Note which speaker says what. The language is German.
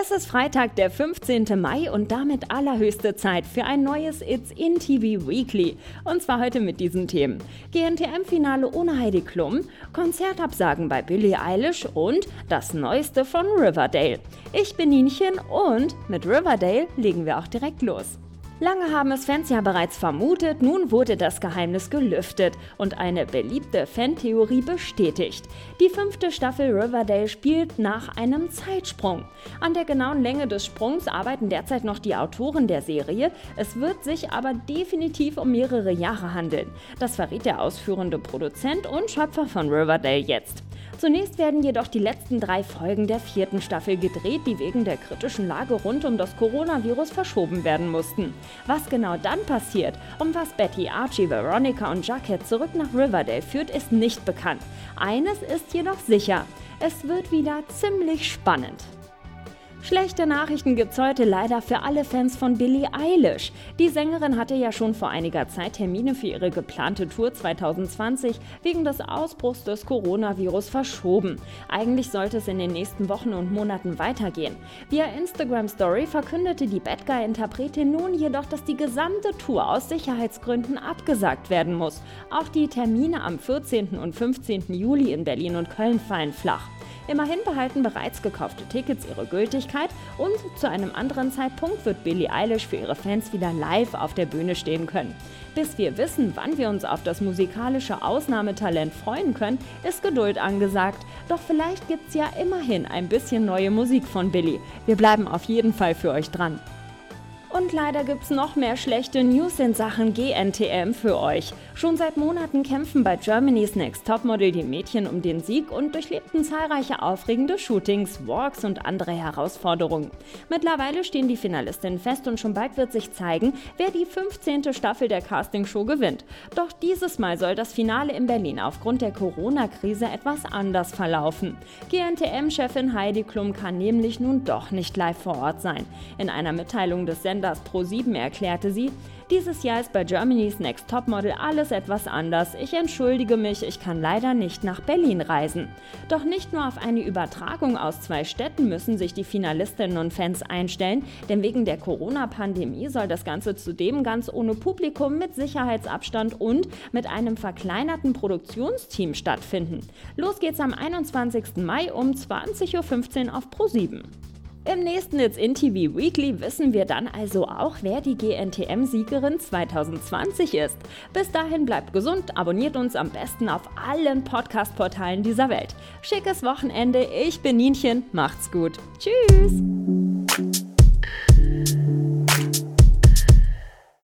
Speaker 1: Es ist Freitag, der 15. Mai und damit allerhöchste Zeit für ein neues It's in TV Weekly. Und zwar heute mit diesen Themen. GNTM-Finale ohne Heidi Klum, Konzertabsagen bei Billie Eilish und das Neueste von Riverdale. Ich bin Nienchen und mit Riverdale legen wir auch direkt los. Lange haben es Fans ja bereits vermutet, nun wurde das Geheimnis gelüftet und eine beliebte Fantheorie bestätigt. Die fünfte Staffel Riverdale spielt nach einem Zeitsprung. An der genauen Länge des Sprungs arbeiten derzeit noch die Autoren der Serie, es wird sich aber definitiv um mehrere Jahre handeln. Das verrät der ausführende Produzent und Schöpfer von Riverdale jetzt. Zunächst werden jedoch die letzten drei Folgen der vierten Staffel gedreht, die wegen der kritischen Lage rund um das Coronavirus verschoben werden mussten. Was genau dann passiert und was Betty, Archie, Veronica und Jacket zurück nach Riverdale führt, ist nicht bekannt. Eines ist jedoch sicher, es wird wieder ziemlich spannend. Schlechte Nachrichten gibt's heute leider für alle Fans von Billie Eilish. Die Sängerin hatte ja schon vor einiger Zeit Termine für ihre geplante Tour 2020 wegen des Ausbruchs des Coronavirus verschoben. Eigentlich sollte es in den nächsten Wochen und Monaten weitergehen. Via Instagram Story verkündete die Bad Guy-Interpretin nun jedoch, dass die gesamte Tour aus Sicherheitsgründen abgesagt werden muss. Auch die Termine am 14. und 15. Juli in Berlin und Köln fallen flach. Immerhin behalten bereits gekaufte Tickets ihre Gültigkeit und zu einem anderen Zeitpunkt wird Billie Eilish für ihre Fans wieder live auf der Bühne stehen können. Bis wir wissen, wann wir uns auf das musikalische Ausnahmetalent freuen können, ist Geduld angesagt. Doch vielleicht gibt's ja immerhin ein bisschen neue Musik von Billie. Wir bleiben auf jeden Fall für euch dran. Und leider gibt's noch mehr schlechte News in Sachen GNTM für euch. Schon seit Monaten kämpfen bei Germany's Next Topmodel die Mädchen um den Sieg und durchlebten zahlreiche aufregende Shootings, Walks und andere Herausforderungen. Mittlerweile stehen die Finalistinnen fest und schon bald wird sich zeigen, wer die 15. Staffel der Castingshow gewinnt. Doch dieses Mal soll das Finale in Berlin aufgrund der Corona-Krise etwas anders verlaufen. GNTM-Chefin Heidi Klum kann nämlich nun doch nicht live vor Ort sein. In einer Mitteilung des Senders Senders Pro7 erklärte sie, dieses Jahr ist bei Germany's Next Topmodel alles etwas anders. Ich entschuldige mich, ich kann leider nicht nach Berlin reisen. Doch nicht nur auf eine Übertragung aus zwei Städten müssen sich die Finalistinnen und Fans einstellen, denn wegen der Corona-Pandemie soll das Ganze zudem ganz ohne Publikum mit Sicherheitsabstand und mit einem verkleinerten Produktionsteam stattfinden. Los geht's am 21. Mai um 20.15 Uhr auf Pro7. Im nächsten It's in TV Weekly wissen wir dann also auch, wer die GNTM-Siegerin 2020 ist. Bis dahin bleibt gesund, abonniert uns am besten auf allen Podcast-Portalen dieser Welt. Schickes Wochenende, ich bin Nienchen, macht's gut. Tschüss!